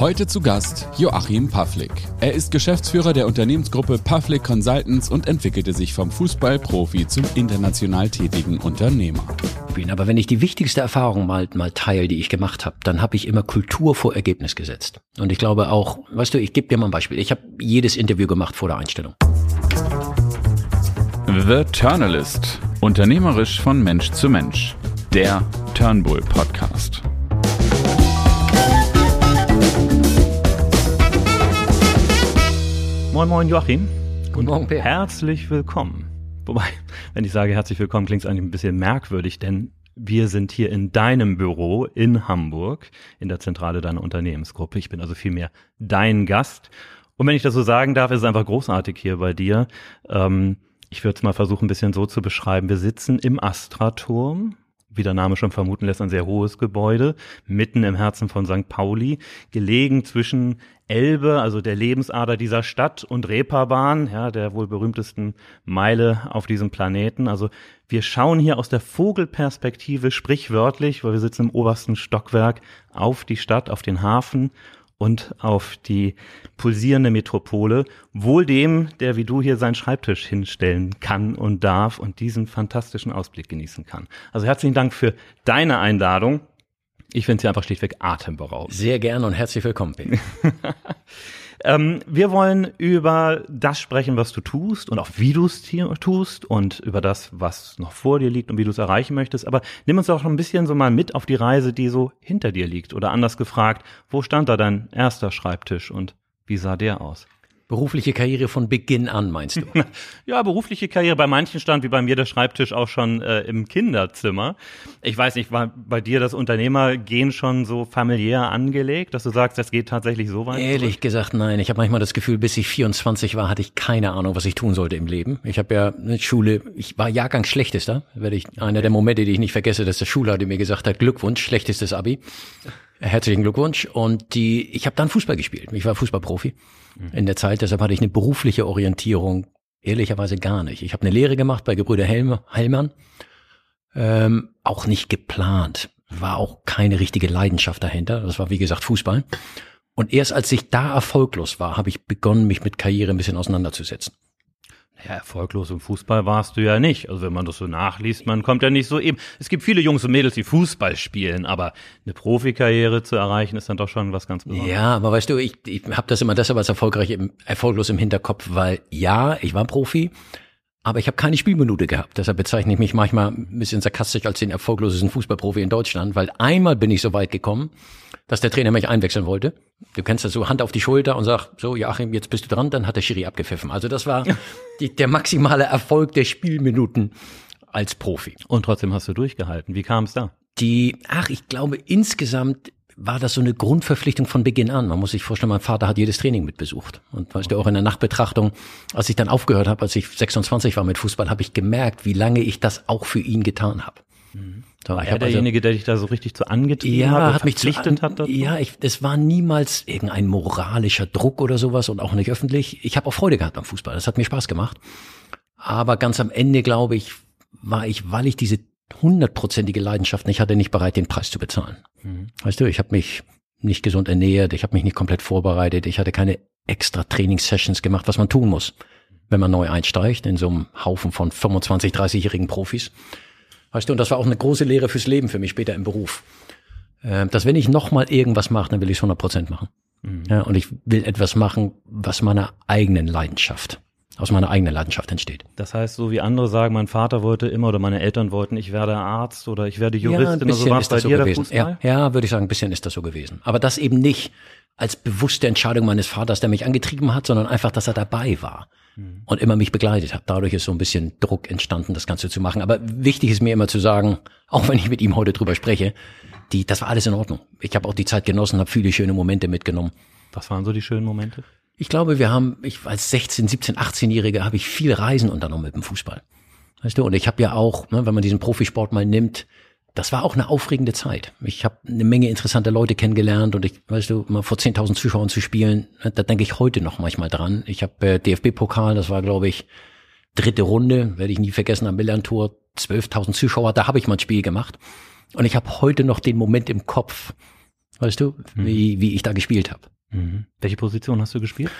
Heute zu Gast Joachim Pavlik. Er ist Geschäftsführer der Unternehmensgruppe Pavlik Consultants und entwickelte sich vom Fußballprofi zum international tätigen Unternehmer. Aber wenn ich die wichtigste Erfahrung mal, mal teile, die ich gemacht habe, dann habe ich immer Kultur vor Ergebnis gesetzt. Und ich glaube auch, weißt du, ich gebe dir mal ein Beispiel. Ich habe jedes Interview gemacht vor der Einstellung. The Turnalist. Unternehmerisch von Mensch zu Mensch. Der Turnbull Podcast. Moin Moin Joachim. Guten Morgen, Per. Herzlich willkommen. Wobei, wenn ich sage herzlich willkommen, klingt es eigentlich ein bisschen merkwürdig, denn wir sind hier in deinem Büro in Hamburg, in der Zentrale deiner Unternehmensgruppe. Ich bin also vielmehr dein Gast. Und wenn ich das so sagen darf, ist es einfach großartig hier bei dir. Ähm, ich würde es mal versuchen, ein bisschen so zu beschreiben. Wir sitzen im Astra-Turm wie der Name schon vermuten lässt, ein sehr hohes Gebäude, mitten im Herzen von St. Pauli, gelegen zwischen Elbe, also der Lebensader dieser Stadt, und Reeperbahn, ja, der wohl berühmtesten Meile auf diesem Planeten. Also wir schauen hier aus der Vogelperspektive sprichwörtlich, weil wir sitzen im obersten Stockwerk, auf die Stadt, auf den Hafen und auf die pulsierende Metropole, wohl dem, der wie du hier seinen Schreibtisch hinstellen kann und darf und diesen fantastischen Ausblick genießen kann. Also herzlichen Dank für deine Einladung. Ich finde sie einfach schlichtweg atemberaubend. Sehr gerne und herzlich willkommen. Ähm, wir wollen über das sprechen, was du tust und auch wie du es tust und über das, was noch vor dir liegt und wie du es erreichen möchtest. Aber nimm uns auch ein bisschen so mal mit auf die Reise, die so hinter dir liegt. Oder anders gefragt, wo stand da dein erster Schreibtisch und wie sah der aus? Berufliche Karriere von Beginn an, meinst du? ja, berufliche Karriere. Bei manchen stand wie bei mir der Schreibtisch auch schon äh, im Kinderzimmer. Ich weiß nicht, war bei dir das Unternehmergehen schon so familiär angelegt, dass du sagst, das geht tatsächlich so weit? Ehrlich zurück? gesagt, nein. Ich habe manchmal das Gefühl, bis ich 24 war, hatte ich keine Ahnung, was ich tun sollte im Leben. Ich habe ja eine Schule, ich war Jahrgang schlechtester. Werde ich einer der Momente, die ich nicht vergesse, dass der Schulleiter mir gesagt hat, Glückwunsch, schlechtestes Abi. Herzlichen Glückwunsch. Und die, ich habe dann Fußball gespielt. Ich war Fußballprofi. In der Zeit. Deshalb hatte ich eine berufliche Orientierung ehrlicherweise gar nicht. Ich habe eine Lehre gemacht bei Gebrüder Helm, Hellmann. Ähm, auch nicht geplant. War auch keine richtige Leidenschaft dahinter. Das war wie gesagt Fußball. Und erst als ich da erfolglos war, habe ich begonnen, mich mit Karriere ein bisschen auseinanderzusetzen. Ja, erfolglos im Fußball warst du ja nicht. Also wenn man das so nachliest, man kommt ja nicht so eben. Es gibt viele Jungs und Mädels, die Fußball spielen, aber eine Profikarriere zu erreichen, ist dann doch schon was ganz Besonderes. Ja, aber weißt du, ich, ich habe das immer deshalb als erfolgreich, im, erfolglos im Hinterkopf, weil ja, ich war Profi, aber ich habe keine Spielminute gehabt. Deshalb bezeichne ich mich manchmal ein bisschen sarkastisch als den erfolglosesten Fußballprofi in Deutschland, weil einmal bin ich so weit gekommen, dass der Trainer mich einwechseln wollte. Du kennst das so Hand auf die Schulter und sag, so Joachim, jetzt bist du dran, dann hat der Schiri abgepfiffen. Also das war die, der maximale Erfolg der Spielminuten als Profi. Und trotzdem hast du durchgehalten. Wie kam es da? Die, ach, ich glaube insgesamt war das so eine Grundverpflichtung von Beginn an. Man muss sich vorstellen, mein Vater hat jedes Training mitbesucht. Und weißt du, auch in der Nachbetrachtung, als ich dann aufgehört habe, als ich 26 war mit Fußball, habe ich gemerkt, wie lange ich das auch für ihn getan habe. Mhm. So, war er also derjenige, also, der dich da so richtig zu angetrieben ja, hat, hat mich verpflichtet hat? Dazu? Ja, ich, es war niemals irgendein moralischer Druck oder sowas und auch nicht öffentlich. Ich habe auch Freude gehabt am Fußball. Das hat mir Spaß gemacht. Aber ganz am Ende, glaube ich, war ich, weil ich diese hundertprozentige Leidenschaft nicht hatte, nicht bereit, den Preis zu bezahlen. Mhm. Weißt du, ich habe mich nicht gesund ernährt, ich habe mich nicht komplett vorbereitet, ich hatte keine extra Trainingssessions gemacht, was man tun muss, wenn man neu einsteigt in so einem Haufen von 25, 30-jährigen Profis. Weißt du, und das war auch eine große Lehre fürs Leben für mich später im Beruf. Äh, dass wenn ich nochmal irgendwas mache, dann will ich es 100 Prozent machen. Mhm. Ja, und ich will etwas machen, was meiner eigenen Leidenschaft aus meiner eigenen Leidenschaft entsteht. Das heißt, so wie andere sagen, mein Vater wollte immer oder meine Eltern wollten, ich werde Arzt oder ich werde Juristin ja, oder so, war bei so dir gewesen. Ja, ja, würde ich sagen, ein bisschen ist das so gewesen. Aber das eben nicht als bewusste Entscheidung meines Vaters, der mich angetrieben hat, sondern einfach, dass er dabei war mhm. und immer mich begleitet hat. Dadurch ist so ein bisschen Druck entstanden, das Ganze zu machen. Aber wichtig ist mir immer zu sagen, auch wenn ich mit ihm heute drüber spreche, die, das war alles in Ordnung. Ich habe auch die Zeit genossen, habe viele schöne Momente mitgenommen. Was waren so die schönen Momente? Ich glaube, wir haben, ich als 16, 17, 18-Jähriger habe ich viel Reisen unternommen mit dem Fußball. Weißt du, und ich habe ja auch, ne, wenn man diesen Profisport mal nimmt, das war auch eine aufregende Zeit. Ich habe eine Menge interessante Leute kennengelernt und ich, weißt du, mal vor 10.000 Zuschauern zu spielen, ne, da denke ich heute noch manchmal dran. Ich habe äh, DFB-Pokal, das war, glaube ich, dritte Runde, werde ich nie vergessen, am Millantor, 12.000 Zuschauer, da habe ich mal ein Spiel gemacht. Und ich habe heute noch den Moment im Kopf, weißt du, mhm. wie, wie ich da gespielt habe. Mhm. Welche Position hast du gespielt?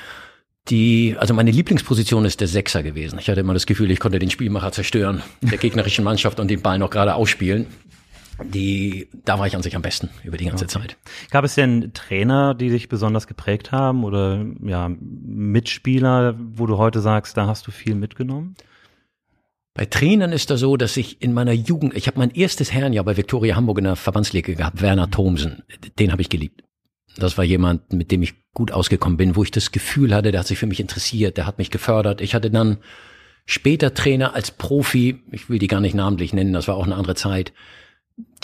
Die, also meine Lieblingsposition ist der Sechser gewesen. Ich hatte immer das Gefühl, ich konnte den Spielmacher zerstören, der gegnerischen Mannschaft und den Ball noch gerade ausspielen. Die, da war ich an sich am besten über die ganze okay. Zeit. Gab es denn Trainer, die dich besonders geprägt haben oder ja, Mitspieler, wo du heute sagst, da hast du viel mitgenommen? Bei Trainern ist das so, dass ich in meiner Jugend, ich habe mein erstes Herrenjahr bei Viktoria Hamburg in der Verbandsliga gehabt, Werner Thomsen. Den habe ich geliebt. Das war jemand, mit dem ich gut ausgekommen bin, wo ich das Gefühl hatte, der hat sich für mich interessiert, der hat mich gefördert. Ich hatte dann später Trainer als Profi, ich will die gar nicht namentlich nennen, das war auch eine andere Zeit,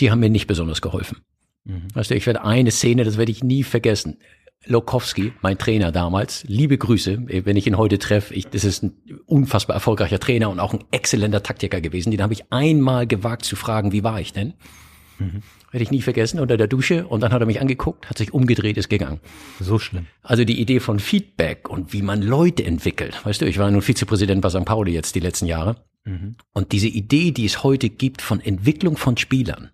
die haben mir nicht besonders geholfen. Mhm. Weißt du, ich werde eine Szene, das werde ich nie vergessen. Lokowski, mein Trainer damals, liebe Grüße, wenn ich ihn heute treffe. Ich, das ist ein unfassbar erfolgreicher Trainer und auch ein exzellenter Taktiker gewesen. Den habe ich einmal gewagt zu fragen, wie war ich denn? Mhm. Werde ich nie vergessen, unter der Dusche. Und dann hat er mich angeguckt, hat sich umgedreht, ist gegangen. So schlimm. Also die Idee von Feedback und wie man Leute entwickelt. Weißt du, ich war nun Vizepräsident bei St. Pauli jetzt die letzten Jahre. Mhm. Und diese Idee, die es heute gibt von Entwicklung von Spielern,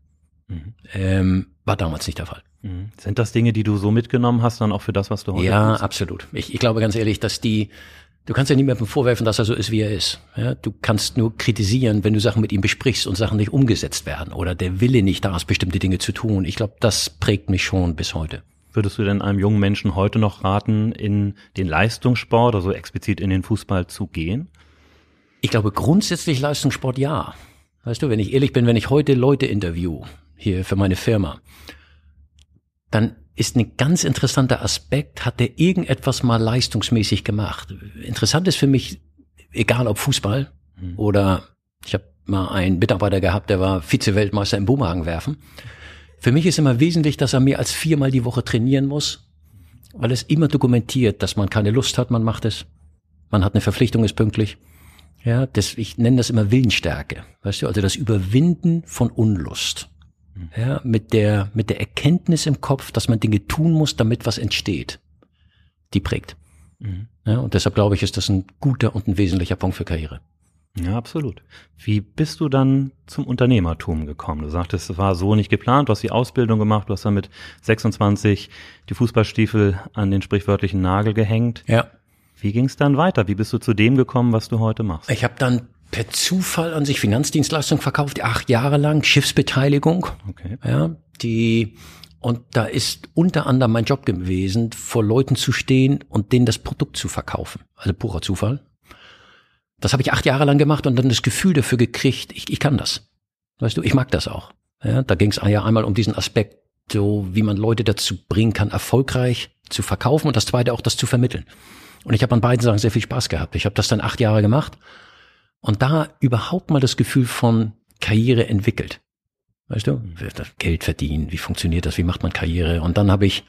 mhm. ähm, war damals nicht der Fall. Mhm. Sind das Dinge, die du so mitgenommen hast, dann auch für das, was du heute Ja, tust? absolut. Ich, ich glaube ganz ehrlich, dass die, du kannst ja niemandem vorwerfen, dass er so ist, wie er ist. Ja, du kannst nur kritisieren, wenn du Sachen mit ihm besprichst und Sachen nicht umgesetzt werden oder der Wille nicht da ist, bestimmte Dinge zu tun. Ich glaube, das prägt mich schon bis heute. Würdest du denn einem jungen Menschen heute noch raten, in den Leistungssport, also explizit in den Fußball zu gehen? Ich glaube grundsätzlich Leistungssport ja. Weißt du, wenn ich ehrlich bin, wenn ich heute Leute interview, hier für meine Firma, dann ist ein ganz interessanter Aspekt, hat der irgendetwas mal leistungsmäßig gemacht. Interessant ist für mich, egal ob Fußball mhm. oder ich habe mal einen Mitarbeiter gehabt, der war Vize-Weltmeister im Boomerang werfen. Für mich ist immer wesentlich, dass er mehr als viermal die Woche trainieren muss, weil es immer dokumentiert, dass man keine Lust hat, man macht es. Man hat eine Verpflichtung, ist pünktlich. Ja, das, ich nenne das immer Willensstärke. Weißt du, also das Überwinden von Unlust. Ja, mit der, mit der Erkenntnis im Kopf, dass man Dinge tun muss, damit was entsteht. Die prägt. Mhm. Ja, und deshalb glaube ich, ist das ein guter und ein wesentlicher Punkt für Karriere. Ja, absolut. Wie bist du dann zum Unternehmertum gekommen? Du sagtest, es war so nicht geplant, du hast die Ausbildung gemacht, du hast dann mit 26 die Fußballstiefel an den sprichwörtlichen Nagel gehängt. Ja. Wie ging es dann weiter? Wie bist du zu dem gekommen, was du heute machst? Ich habe dann per Zufall an sich Finanzdienstleistungen verkauft, acht Jahre lang, Schiffsbeteiligung. Okay. Ja, die, und da ist unter anderem mein Job gewesen, vor Leuten zu stehen und denen das Produkt zu verkaufen. Also purer Zufall. Das habe ich acht Jahre lang gemacht und dann das Gefühl dafür gekriegt, ich, ich kann das. Weißt du, ich mag das auch. Ja, da ging es ja einmal um diesen Aspekt, so wie man Leute dazu bringen kann, erfolgreich zu verkaufen und das zweite auch, das zu vermitteln. Und ich habe an beiden Sachen sehr viel Spaß gehabt. Ich habe das dann acht Jahre gemacht und da überhaupt mal das Gefühl von Karriere entwickelt. Weißt du, Geld verdienen, wie funktioniert das, wie macht man Karriere? Und dann habe ich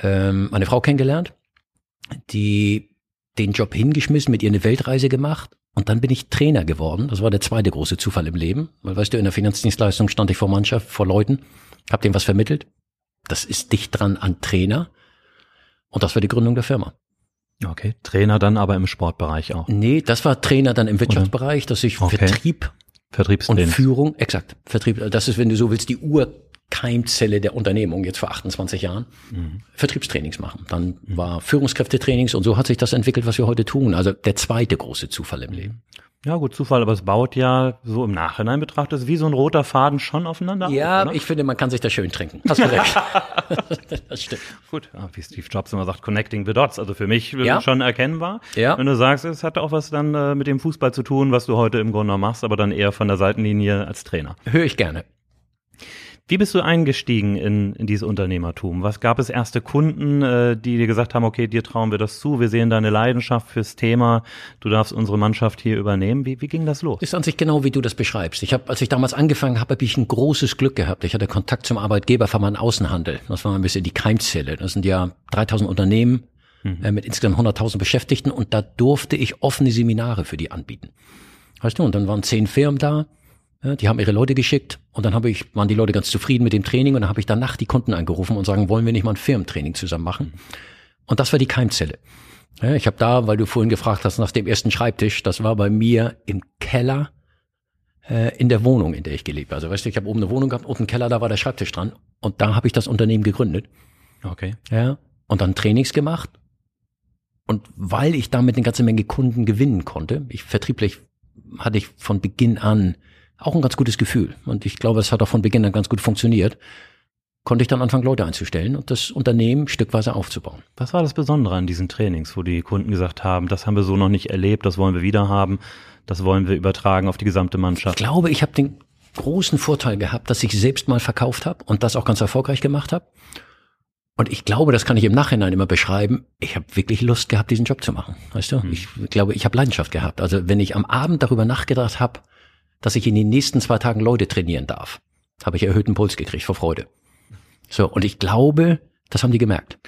ähm, meine Frau kennengelernt, die den Job hingeschmissen, mit ihr eine Weltreise gemacht und dann bin ich Trainer geworden. Das war der zweite große Zufall im Leben, weil weißt du, in der Finanzdienstleistung stand ich vor Mannschaft, vor Leuten, hab denen was vermittelt. Das ist dicht dran an Trainer und das war die Gründung der Firma. Okay, Trainer dann aber im Sportbereich auch. Nee, das war Trainer dann im Wirtschaftsbereich, dass ich okay. Vertrieb und Führung, exakt, Vertrieb, das ist, wenn du so willst, die Urkeimzelle der Unternehmung jetzt vor 28 Jahren, mhm. Vertriebstrainings machen. Dann mhm. war Führungskräftetrainings und so hat sich das entwickelt, was wir heute tun. Also der zweite große Zufall im Leben. Ja, gut, Zufall, aber es baut ja so im Nachhinein betrachtet wie so ein roter Faden schon aufeinander. Ja, auf, ich finde, man kann sich da schön trinken. Hast du recht. das stimmt. Gut, ja, wie Steve Jobs immer sagt, connecting the dots. Also für mich ja. schon erkennbar. Ja. Wenn du sagst, es hat auch was dann äh, mit dem Fußball zu tun, was du heute im Grunde machst, aber dann eher von der Seitenlinie als Trainer. Höre ich gerne. Wie bist du eingestiegen in, in dieses Unternehmertum? Was gab es erste Kunden, äh, die dir gesagt haben, okay, dir trauen wir das zu, wir sehen deine Leidenschaft fürs Thema, du darfst unsere Mannschaft hier übernehmen. Wie, wie ging das los? Ist an sich genau, wie du das beschreibst. Ich habe, als ich damals angefangen habe, habe ich ein großes Glück gehabt. Ich hatte Kontakt zum Arbeitgeberverband Außenhandel. Das war ein bisschen die Keimzelle. Das sind ja 3000 Unternehmen mhm. äh, mit insgesamt 100.000 Beschäftigten und da durfte ich offene Seminare für die anbieten. Weißt du, und dann waren zehn Firmen da die haben ihre Leute geschickt und dann habe ich, waren die Leute ganz zufrieden mit dem Training und dann habe ich danach die Kunden angerufen und sagen, wollen wir nicht mal ein Firmentraining zusammen machen? Und das war die Keimzelle. Ich habe da, weil du vorhin gefragt hast nach dem ersten Schreibtisch, das war bei mir im Keller äh, in der Wohnung, in der ich gelebt habe. Also weißt du, ich habe oben eine Wohnung gehabt, unten Keller, da war der Schreibtisch dran. Und da habe ich das Unternehmen gegründet. Okay. Ja. Und dann Trainings gemacht. Und weil ich damit eine ganze Menge Kunden gewinnen konnte, ich vertrieblich hatte ich von Beginn an auch ein ganz gutes Gefühl. Und ich glaube, es hat auch von Beginn an ganz gut funktioniert. Konnte ich dann anfangen, Leute einzustellen und das Unternehmen stückweise aufzubauen. Was war das Besondere an diesen Trainings, wo die Kunden gesagt haben, das haben wir so noch nicht erlebt, das wollen wir wieder haben, das wollen wir übertragen auf die gesamte Mannschaft? Ich glaube, ich habe den großen Vorteil gehabt, dass ich selbst mal verkauft habe und das auch ganz erfolgreich gemacht habe. Und ich glaube, das kann ich im Nachhinein immer beschreiben. Ich habe wirklich Lust gehabt, diesen Job zu machen. Weißt du? Hm. Ich glaube, ich habe Leidenschaft gehabt. Also wenn ich am Abend darüber nachgedacht habe, dass ich in den nächsten zwei Tagen Leute trainieren darf, habe ich erhöhten Puls gekriegt vor Freude. So, und ich glaube, das haben die gemerkt.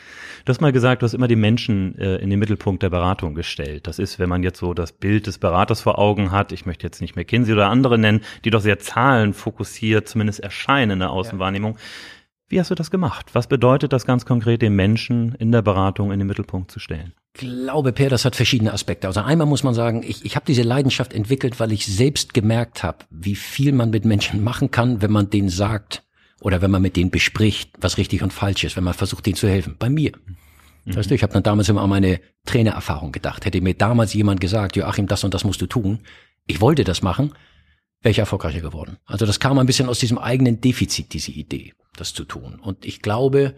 Du hast mal gesagt, du hast immer die Menschen äh, in den Mittelpunkt der Beratung gestellt. Das ist, wenn man jetzt so das Bild des Beraters vor Augen hat, ich möchte jetzt nicht McKinsey oder andere nennen, die doch sehr zahlenfokussiert zumindest erscheinen in der Außenwahrnehmung. Ja. Wie hast du das gemacht? Was bedeutet das ganz konkret, den Menschen in der Beratung in den Mittelpunkt zu stellen? Ich glaube, Per, das hat verschiedene Aspekte. Also einmal muss man sagen, ich, ich habe diese Leidenschaft entwickelt, weil ich selbst gemerkt habe, wie viel man mit Menschen machen kann, wenn man denen sagt, oder wenn man mit denen bespricht, was richtig und falsch ist, wenn man versucht, denen zu helfen. Bei mir. Mhm. Weißt du, ich habe dann damals immer an meine Trainererfahrung gedacht. Hätte mir damals jemand gesagt, Joachim, das und das musst du tun, ich wollte das machen, wäre ich erfolgreicher geworden. Also das kam ein bisschen aus diesem eigenen Defizit, diese Idee, das zu tun. Und ich glaube,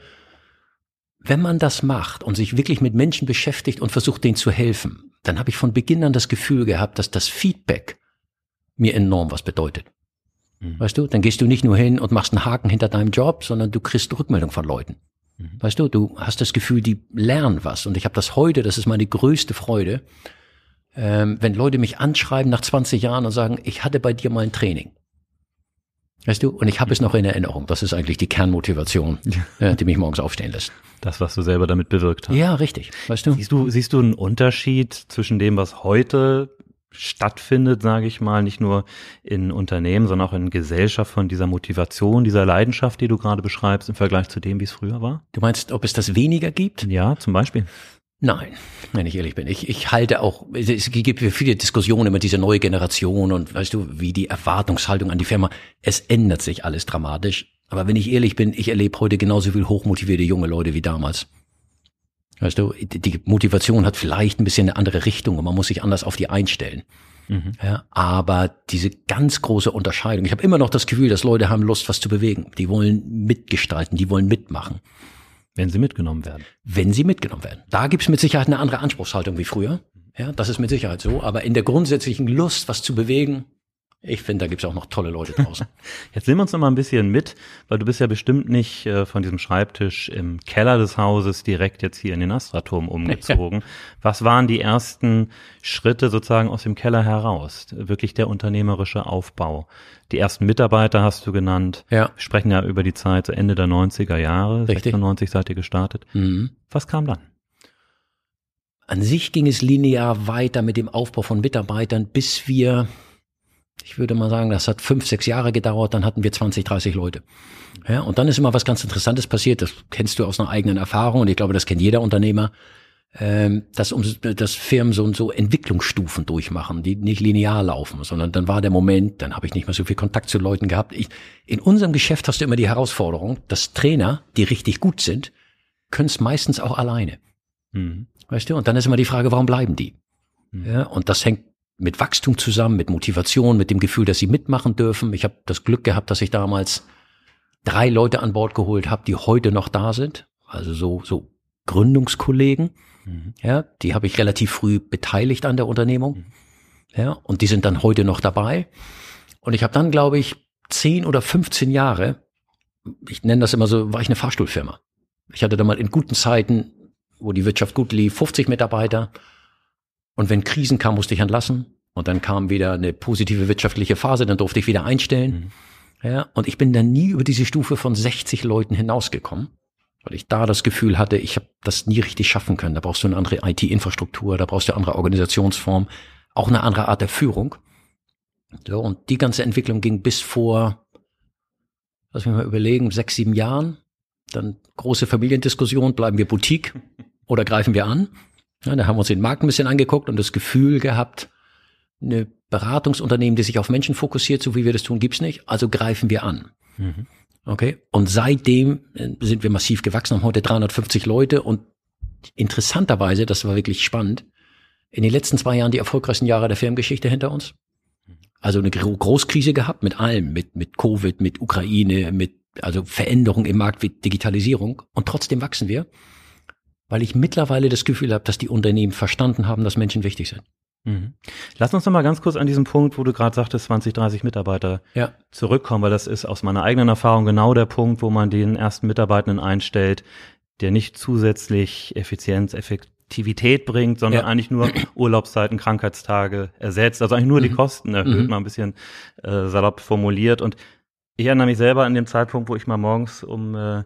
wenn man das macht und sich wirklich mit Menschen beschäftigt und versucht, denen zu helfen, dann habe ich von Beginn an das Gefühl gehabt, dass das Feedback mir enorm was bedeutet. Mhm. Weißt du, dann gehst du nicht nur hin und machst einen Haken hinter deinem Job, sondern du kriegst Rückmeldung von Leuten. Mhm. Weißt du, du hast das Gefühl, die lernen was. Und ich habe das heute, das ist meine größte Freude, ähm, wenn Leute mich anschreiben nach 20 Jahren und sagen, ich hatte bei dir mal ein Training. Weißt du, und ich habe es noch in Erinnerung. Das ist eigentlich die Kernmotivation, ja. die mich morgens aufstehen lässt. Das, was du selber damit bewirkt hast. Ja, richtig. Weißt du? Siehst du, siehst du einen Unterschied zwischen dem, was heute stattfindet, sage ich mal, nicht nur in Unternehmen, sondern auch in Gesellschaft von dieser Motivation, dieser Leidenschaft, die du gerade beschreibst, im Vergleich zu dem, wie es früher war? Du meinst, ob es das weniger gibt? Ja, zum Beispiel. Nein, wenn ich ehrlich bin. Ich, ich halte auch, es gibt viele Diskussionen über diese neue Generation und weißt du, wie die Erwartungshaltung an die Firma. Es ändert sich alles dramatisch. Aber wenn ich ehrlich bin, ich erlebe heute genauso viel hochmotivierte junge Leute wie damals. Weißt du, die Motivation hat vielleicht ein bisschen eine andere Richtung und man muss sich anders auf die einstellen. Mhm. Ja, aber diese ganz große Unterscheidung, ich habe immer noch das Gefühl, dass Leute haben Lust, was zu bewegen. Die wollen mitgestalten, die wollen mitmachen. Wenn sie mitgenommen werden. Wenn sie mitgenommen werden. Da gibt's mit Sicherheit eine andere Anspruchshaltung wie früher. Ja, das ist mit Sicherheit so. Aber in der grundsätzlichen Lust, was zu bewegen, ich finde, da gibt's auch noch tolle Leute draußen. Jetzt nehmen wir uns noch mal ein bisschen mit, weil du bist ja bestimmt nicht äh, von diesem Schreibtisch im Keller des Hauses direkt jetzt hier in den Astraturm umgezogen. Was waren die ersten Schritte sozusagen aus dem Keller heraus? Wirklich der unternehmerische Aufbau. Die ersten Mitarbeiter hast du genannt. Ja. Wir sprechen ja über die Zeit so Ende der 90er Jahre. Richtig. 96 seid ihr gestartet. Mhm. Was kam dann? An sich ging es linear weiter mit dem Aufbau von Mitarbeitern, bis wir ich würde mal sagen, das hat fünf, sechs Jahre gedauert, dann hatten wir 20, 30 Leute. Ja, und dann ist immer was ganz Interessantes passiert, das kennst du aus einer eigenen Erfahrung und ich glaube, das kennt jeder Unternehmer, ähm, dass, um, dass Firmen so, so Entwicklungsstufen durchmachen, die nicht linear laufen, sondern dann war der Moment, dann habe ich nicht mehr so viel Kontakt zu Leuten gehabt. Ich, in unserem Geschäft hast du immer die Herausforderung, dass Trainer, die richtig gut sind, können es meistens auch alleine. Mhm. Weißt du? Und dann ist immer die Frage, warum bleiben die? Mhm. Ja, und das hängt mit Wachstum zusammen, mit Motivation, mit dem Gefühl, dass sie mitmachen dürfen. Ich habe das Glück gehabt, dass ich damals drei Leute an Bord geholt habe, die heute noch da sind. Also so, so Gründungskollegen. Mhm. Ja, die habe ich relativ früh beteiligt an der Unternehmung. Mhm. Ja, und die sind dann heute noch dabei. Und ich habe dann, glaube ich, zehn oder 15 Jahre, ich nenne das immer so, war ich eine Fahrstuhlfirma. Ich hatte da mal in guten Zeiten, wo die Wirtschaft gut lief, 50 Mitarbeiter. Und wenn Krisen kamen, musste ich entlassen. Und dann kam wieder eine positive wirtschaftliche Phase, dann durfte ich wieder einstellen. Mhm. Ja, und ich bin dann nie über diese Stufe von 60 Leuten hinausgekommen, weil ich da das Gefühl hatte, ich habe das nie richtig schaffen können. Da brauchst du eine andere IT-Infrastruktur, da brauchst du eine andere Organisationsform, auch eine andere Art der Führung. So, und die ganze Entwicklung ging bis vor, lass mich mal überlegen, sechs, sieben Jahren. Dann große Familiendiskussion, bleiben wir Boutique oder greifen wir an? Ja, da haben wir uns den Markt ein bisschen angeguckt und das Gefühl gehabt, eine Beratungsunternehmen, die sich auf Menschen fokussiert, so wie wir das tun, gibt's nicht. Also greifen wir an. Mhm. Okay. Und seitdem äh, sind wir massiv gewachsen, haben heute 350 Leute und interessanterweise, das war wirklich spannend, in den letzten zwei Jahren die erfolgreichsten Jahre der Firmengeschichte hinter uns. Also eine Großkrise gehabt mit allem, mit, mit Covid, mit Ukraine, mit also Veränderung im Markt wie Digitalisierung. Und trotzdem wachsen wir, weil ich mittlerweile das Gefühl habe, dass die Unternehmen verstanden haben, dass Menschen wichtig sind. Mhm. Lass uns noch mal ganz kurz an diesem Punkt, wo du gerade sagtest, 20, 30 Mitarbeiter ja. zurückkommen, weil das ist aus meiner eigenen Erfahrung genau der Punkt, wo man den ersten Mitarbeitenden einstellt, der nicht zusätzlich Effizienz, Effektivität bringt, sondern ja. eigentlich nur Urlaubszeiten, Krankheitstage ersetzt, also eigentlich nur mhm. die Kosten erhöht, mhm. mal ein bisschen äh, salopp formuliert. Und ich erinnere mich selber an dem Zeitpunkt, wo ich mal morgens um äh,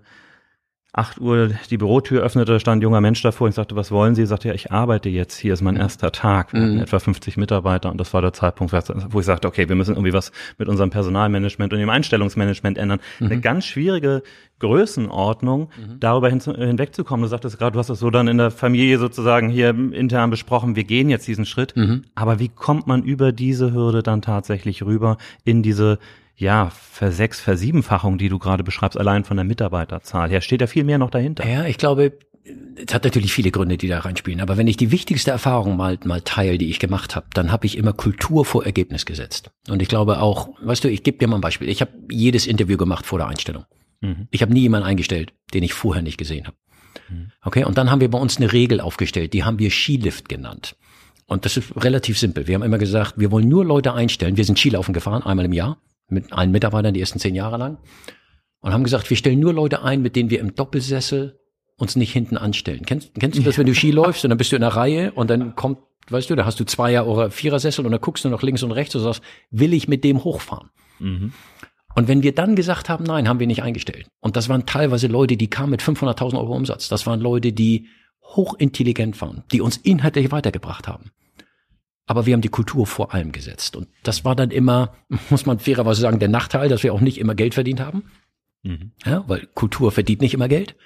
8 Uhr die Bürotür öffnete, stand ein junger Mensch davor. Ich sagte, was wollen Sie? Ich sagte, ja, ich arbeite jetzt. Hier ist mein erster Tag. Wir hatten mhm. etwa 50 Mitarbeiter und das war der Zeitpunkt, wo ich sagte, okay, wir müssen irgendwie was mit unserem Personalmanagement und dem Einstellungsmanagement ändern. Mhm. Eine ganz schwierige Größenordnung, mhm. darüber hin, hinwegzukommen. Du sagtest gerade, du hast das so dann in der Familie sozusagen hier intern besprochen, wir gehen jetzt diesen Schritt. Mhm. Aber wie kommt man über diese Hürde dann tatsächlich rüber in diese ja, Versechs-, Versiebenfachung, die du gerade beschreibst, allein von der Mitarbeiterzahl her, steht da viel mehr noch dahinter. Ja, ich glaube, es hat natürlich viele Gründe, die da reinspielen. Aber wenn ich die wichtigste Erfahrung mal, mal teile, die ich gemacht habe, dann habe ich immer Kultur vor Ergebnis gesetzt. Und ich glaube auch, weißt du, ich gebe dir mal ein Beispiel. Ich habe jedes Interview gemacht vor der Einstellung. Mhm. Ich habe nie jemanden eingestellt, den ich vorher nicht gesehen habe. Mhm. Okay, und dann haben wir bei uns eine Regel aufgestellt, die haben wir Skilift genannt. Und das ist relativ simpel. Wir haben immer gesagt, wir wollen nur Leute einstellen. Wir sind Skilaufen gefahren, einmal im Jahr mit allen Mitarbeitern die ersten zehn Jahre lang und haben gesagt, wir stellen nur Leute ein, mit denen wir im Doppelsessel uns nicht hinten anstellen. Kennst, kennst du das, wenn du Ski läufst und dann bist du in einer Reihe und dann kommt, weißt du, da hast du Zweier- oder Vierersessel und dann guckst du noch links und rechts und sagst, will ich mit dem hochfahren? Mhm. Und wenn wir dann gesagt haben, nein, haben wir nicht eingestellt. Und das waren teilweise Leute, die kamen mit 500.000 Euro Umsatz. Das waren Leute, die hochintelligent waren, die uns inhaltlich weitergebracht haben. Aber wir haben die Kultur vor allem gesetzt. Und das war dann immer, muss man fairerweise sagen, der Nachteil, dass wir auch nicht immer Geld verdient haben. Mhm. Ja, weil Kultur verdient nicht immer Geld.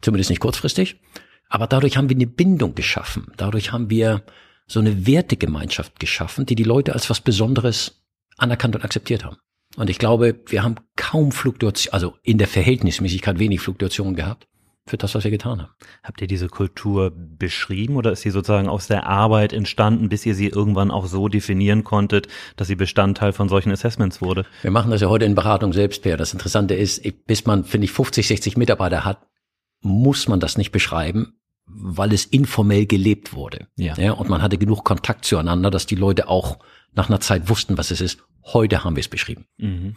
Zumindest nicht kurzfristig. Aber dadurch haben wir eine Bindung geschaffen. Dadurch haben wir so eine Wertegemeinschaft geschaffen, die die Leute als was Besonderes anerkannt und akzeptiert haben. Und ich glaube, wir haben kaum Fluktuation, also in der Verhältnismäßigkeit wenig Fluktuation gehabt für das, was wir getan haben. Habt ihr diese Kultur beschrieben oder ist sie sozusagen aus der Arbeit entstanden, bis ihr sie irgendwann auch so definieren konntet, dass sie Bestandteil von solchen Assessments wurde? Wir machen das ja heute in Beratung selbst, Per. Das Interessante ist, bis man, finde ich, 50, 60 Mitarbeiter hat, muss man das nicht beschreiben, weil es informell gelebt wurde. Ja. ja. Und man hatte genug Kontakt zueinander, dass die Leute auch nach einer Zeit wussten, was es ist. Heute haben wir es beschrieben. Mhm.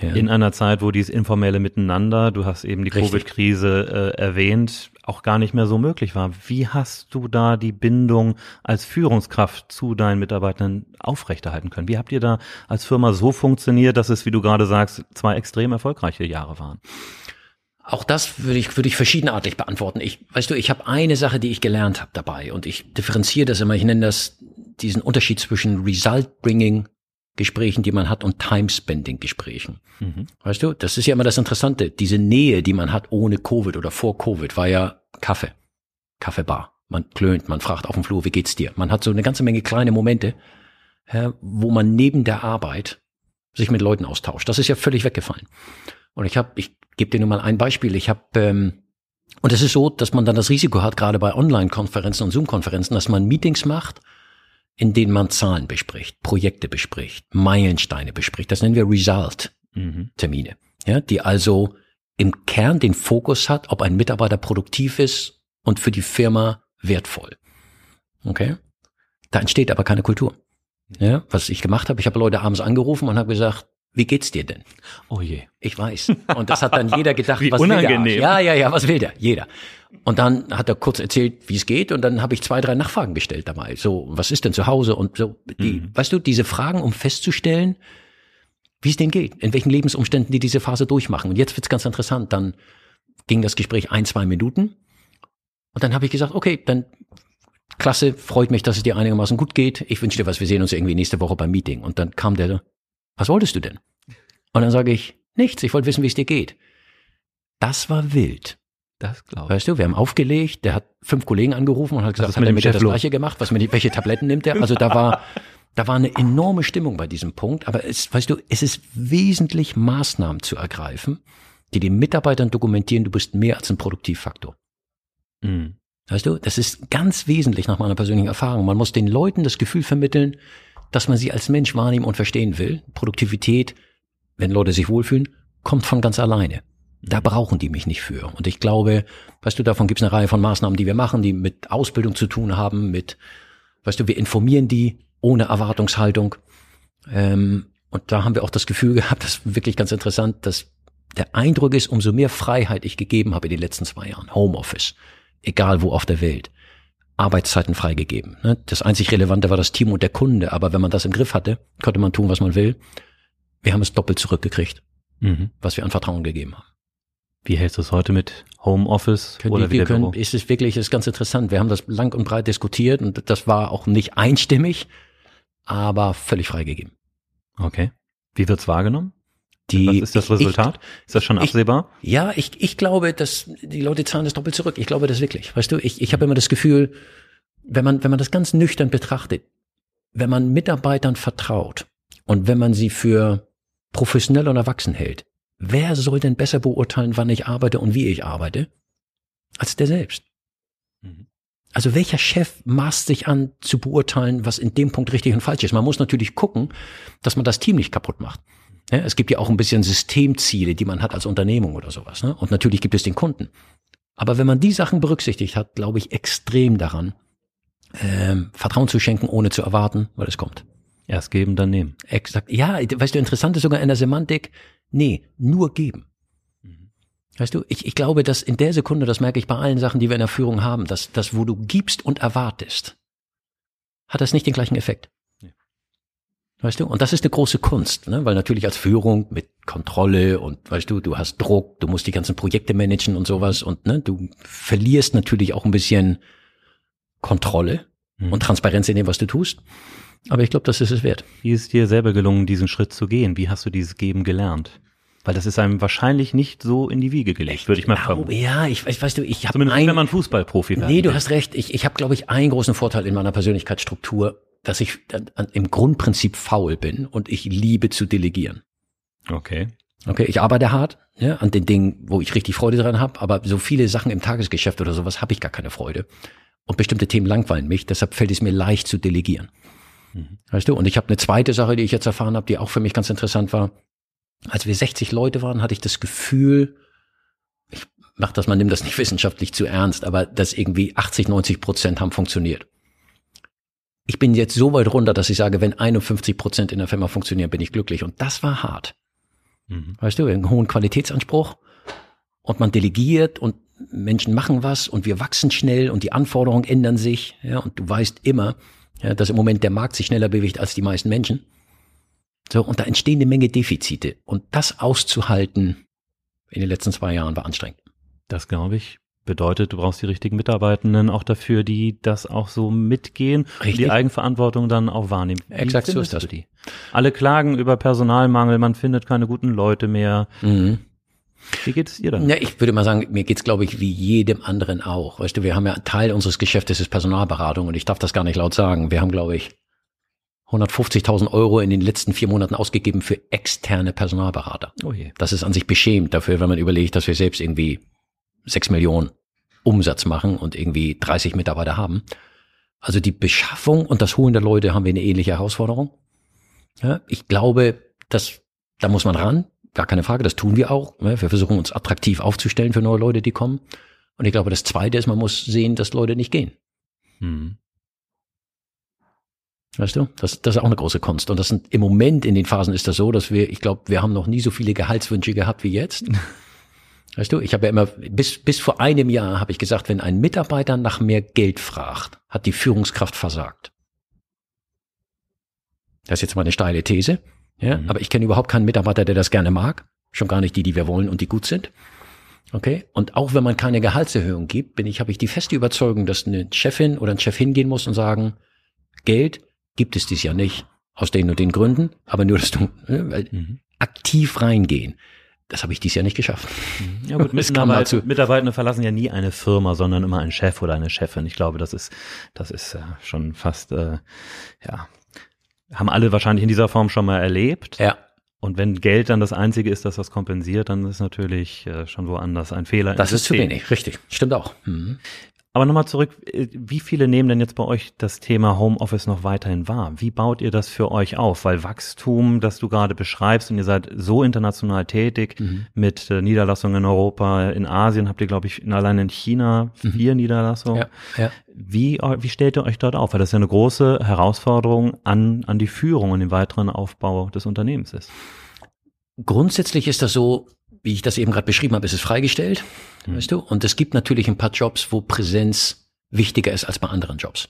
Ja. In einer Zeit, wo dieses informelle Miteinander, du hast eben die Covid-Krise äh, erwähnt, auch gar nicht mehr so möglich war. Wie hast du da die Bindung als Führungskraft zu deinen Mitarbeitern aufrechterhalten können? Wie habt ihr da als Firma so funktioniert, dass es, wie du gerade sagst, zwei extrem erfolgreiche Jahre waren? Auch das würde ich, würde ich verschiedenartig beantworten. Ich, weißt du, ich habe eine Sache, die ich gelernt habe dabei und ich differenziere das immer. Ich nenne das diesen Unterschied zwischen Result-Bringing Gesprächen, die man hat und Time-Spending-Gesprächen. Mhm. Weißt du, das ist ja immer das Interessante. Diese Nähe, die man hat ohne Covid oder vor Covid, war ja Kaffee, Kaffeebar. Man klönt, man fragt auf dem Flur, wie geht's dir? Man hat so eine ganze Menge kleine Momente, wo man neben der Arbeit sich mit Leuten austauscht. Das ist ja völlig weggefallen. Und ich habe, ich gebe dir nur mal ein Beispiel. Ich habe ähm, und es ist so, dass man dann das Risiko hat, gerade bei Online-Konferenzen und Zoom-Konferenzen, dass man Meetings macht in denen man Zahlen bespricht, Projekte bespricht, Meilensteine bespricht. Das nennen wir Result-Termine. Ja, die also im Kern den Fokus hat, ob ein Mitarbeiter produktiv ist und für die Firma wertvoll. Okay? Da entsteht aber keine Kultur. Ja, was ich gemacht habe, ich habe Leute abends angerufen und habe gesagt, wie geht's dir denn? Oh je. Ich weiß. Und das hat dann jeder gedacht, wie was unangenehm. will der? Ja, ja, ja, was will der? Jeder. Und dann hat er kurz erzählt, wie es geht, und dann habe ich zwei, drei Nachfragen gestellt dabei. So, was ist denn zu Hause? Und so, die, mhm. weißt du, diese Fragen, um festzustellen, wie es denen geht, in welchen Lebensumständen die diese Phase durchmachen. Und jetzt wird's ganz interessant. Dann ging das Gespräch ein, zwei Minuten. Und dann habe ich gesagt, okay, dann klasse, freut mich, dass es dir einigermaßen gut geht. Ich wünsche dir was, wir sehen uns irgendwie nächste Woche beim Meeting. Und dann kam der was wolltest du denn? Und dann sage ich, nichts, ich wollte wissen, wie es dir geht. Das war wild. Das glaube ich. Weißt du, wir haben aufgelegt, der hat fünf Kollegen angerufen und hat gesagt, hat er mit dir das gleiche gemacht, was mit, welche Tabletten nimmt er? Also da war, da war eine enorme Stimmung bei diesem Punkt, aber es, weißt du, es ist wesentlich Maßnahmen zu ergreifen, die den Mitarbeitern dokumentieren, du bist mehr als ein Produktivfaktor. Mhm. Weißt du, das ist ganz wesentlich nach meiner persönlichen Erfahrung. Man muss den Leuten das Gefühl vermitteln, dass man sie als Mensch wahrnehmen und verstehen will. Produktivität, wenn Leute sich wohlfühlen, kommt von ganz alleine. Da brauchen die mich nicht für. Und ich glaube, weißt du, davon gibt es eine Reihe von Maßnahmen, die wir machen, die mit Ausbildung zu tun haben, mit, weißt du, wir informieren die ohne Erwartungshaltung. Ähm, und da haben wir auch das Gefühl gehabt, das ist wirklich ganz interessant, dass der Eindruck ist, umso mehr Freiheit ich gegeben habe in den letzten zwei Jahren, Homeoffice, egal wo auf der Welt, Arbeitszeiten freigegeben. Ne? Das einzig Relevante war das Team und der Kunde, aber wenn man das im Griff hatte, konnte man tun, was man will. Wir haben es doppelt zurückgekriegt, Mhm. was wir an Vertrauen gegeben haben. Wie hältst du es heute mit Homeoffice Können oder die, wieder können, ist es wirklich, ist ganz interessant. Wir haben das lang und breit diskutiert und das war auch nicht einstimmig, aber völlig freigegeben. Okay. Wie wird's wahrgenommen? Die, Was ist das ich- Resultat? ist das schon ich- absehbar? Ich, ja, ich, ich glaube, dass die Leute zahlen das doppelt zurück. Ich glaube das wirklich. Weißt du, ich, ich habe immer das Gefühl, wenn man, wenn man das ganz nüchtern betrachtet, wenn man Mitarbeitern vertraut und wenn man sie für professionell und erwachsen hält, wer soll denn besser beurteilen, wann ich arbeite und wie ich arbeite, als der selbst? Mhm. Also welcher Chef maßt sich an zu beurteilen, was in dem Punkt richtig und falsch ist? Man muss natürlich gucken, dass man das Team nicht kaputt macht. Es gibt ja auch ein bisschen Systemziele, die man hat als Unternehmung oder sowas. Ne? Und natürlich gibt es den Kunden. Aber wenn man die Sachen berücksichtigt hat, glaube ich extrem daran, ähm, Vertrauen zu schenken, ohne zu erwarten, weil es kommt. Erst geben, dann nehmen. Exakt. Ja, weißt du, interessant ist sogar in der Semantik, nee, nur geben. Mhm. Weißt du, ich, ich glaube, dass in der Sekunde, das merke ich bei allen Sachen, die wir in der Führung haben, dass das, wo du gibst und erwartest, hat das nicht den gleichen Effekt. Weißt du, und das ist eine große Kunst, ne? weil natürlich als Führung mit Kontrolle und weißt du, du hast Druck, du musst die ganzen Projekte managen und sowas und ne, du verlierst natürlich auch ein bisschen Kontrolle Mhm. und Transparenz in dem, was du tust. Aber ich glaube, das ist es wert. Wie ist dir selber gelungen, diesen Schritt zu gehen? Wie hast du dieses Geben gelernt? Weil das ist einem wahrscheinlich nicht so in die Wiege gelegt, würde ich mal Glaube, vermuten. ja, ich, ich weißt du, ich habe Zumindest ein, wenn man Fußballprofi wird. Nee, du hast recht. Ich, ich habe, glaube ich, einen großen Vorteil in meiner Persönlichkeitsstruktur, dass ich an- im Grundprinzip faul bin und ich liebe zu delegieren. Okay. Okay, ich arbeite hart ja, an den Dingen, wo ich richtig Freude dran habe, aber so viele Sachen im Tagesgeschäft oder sowas habe ich gar keine Freude. Und bestimmte Themen langweilen mich, deshalb fällt es mir leicht zu delegieren. Mhm. Weißt du, und ich habe eine zweite Sache, die ich jetzt erfahren habe, die auch für mich ganz interessant war. Als wir 60 Leute waren, hatte ich das Gefühl, ich mach das, man nimmt das nicht wissenschaftlich zu ernst, aber dass irgendwie 80, 90 Prozent haben funktioniert. Ich bin jetzt so weit runter, dass ich sage, wenn 51 Prozent in der Firma funktionieren, bin ich glücklich. Und das war hart. Mhm. Weißt du, einen hohen Qualitätsanspruch und man delegiert und Menschen machen was und wir wachsen schnell und die Anforderungen ändern sich, ja, und du weißt immer, ja, dass im Moment der Markt sich schneller bewegt als die meisten Menschen. So, und da entstehen eine Menge Defizite. Und das auszuhalten in den letzten zwei Jahren war anstrengend. Das glaube ich. Bedeutet, du brauchst die richtigen Mitarbeitenden auch dafür, die das auch so mitgehen und Richtig. die Eigenverantwortung dann auch wahrnehmen. Wie Exakt so ist das. Die? Alle klagen über Personalmangel, man findet keine guten Leute mehr. Mhm. Wie geht es dir dann? Ja, ich würde mal sagen, mir geht's, glaube ich, wie jedem anderen auch. Weißt du, wir haben ja Teil unseres Geschäftes ist Personalberatung und ich darf das gar nicht laut sagen. Wir haben, glaube ich, 150.000 Euro in den letzten vier Monaten ausgegeben für externe Personalberater. Oh je. Das ist an sich beschämt dafür, wenn man überlegt, dass wir selbst irgendwie sechs Millionen Umsatz machen und irgendwie 30 Mitarbeiter haben. Also die Beschaffung und das Holen der Leute haben wir eine ähnliche Herausforderung. Ja, ich glaube, dass da muss man ran, gar keine Frage, das tun wir auch. Ne? Wir versuchen uns attraktiv aufzustellen für neue Leute, die kommen. Und ich glaube, das Zweite ist, man muss sehen, dass Leute nicht gehen. Hm. Weißt du, das, das ist auch eine große Kunst. Und das sind, im Moment in den Phasen ist das so, dass wir, ich glaube, wir haben noch nie so viele Gehaltswünsche gehabt wie jetzt. Weißt du, ich habe ja immer, bis, bis vor einem Jahr habe ich gesagt, wenn ein Mitarbeiter nach mehr Geld fragt, hat die Führungskraft versagt. Das ist jetzt mal eine steile These. Ja, Mhm. aber ich kenne überhaupt keinen Mitarbeiter, der das gerne mag. Schon gar nicht die, die wir wollen und die gut sind. Okay. Und auch wenn man keine Gehaltserhöhung gibt, bin ich, habe ich die feste Überzeugung, dass eine Chefin oder ein Chef hingehen muss und sagen, Geld gibt es dies ja nicht. Aus den und den Gründen. Aber nur, dass du, ne, Mhm. aktiv reingehen. Das habe ich dies Jahr nicht geschafft. Ja gut, Mitarbeit. Mitarbeitende verlassen ja nie eine Firma, sondern immer einen Chef oder eine Chefin. Ich glaube, das ist, das ist äh, schon fast, äh, ja, haben alle wahrscheinlich in dieser Form schon mal erlebt. Ja. Und wenn Geld dann das Einzige ist, das das kompensiert, dann ist natürlich äh, schon woanders ein Fehler. Das ist zu wenig, richtig. Stimmt auch. Mhm. Aber nochmal zurück, äh, wie viele nehmen denn jetzt bei euch das Thema Homeoffice noch weiterhin wahr? Wie baut ihr das für euch auf? Weil Wachstum, das du gerade beschreibst, und ihr seid so international tätig mhm. mit äh, Niederlassungen in Europa, in Asien habt ihr, glaube ich, allein in China mhm. vier mhm. Niederlassungen. Ja, ja. Wie, äh, wie stellt ihr euch dort auf? Weil das ja eine große Herausforderung an, an die Führung und den weiteren Aufbau des Unternehmens ist. Grundsätzlich ist das so, wie ich das eben gerade beschrieben habe, ist es freigestellt, mhm. weißt du? Und es gibt natürlich ein paar Jobs, wo Präsenz wichtiger ist als bei anderen Jobs.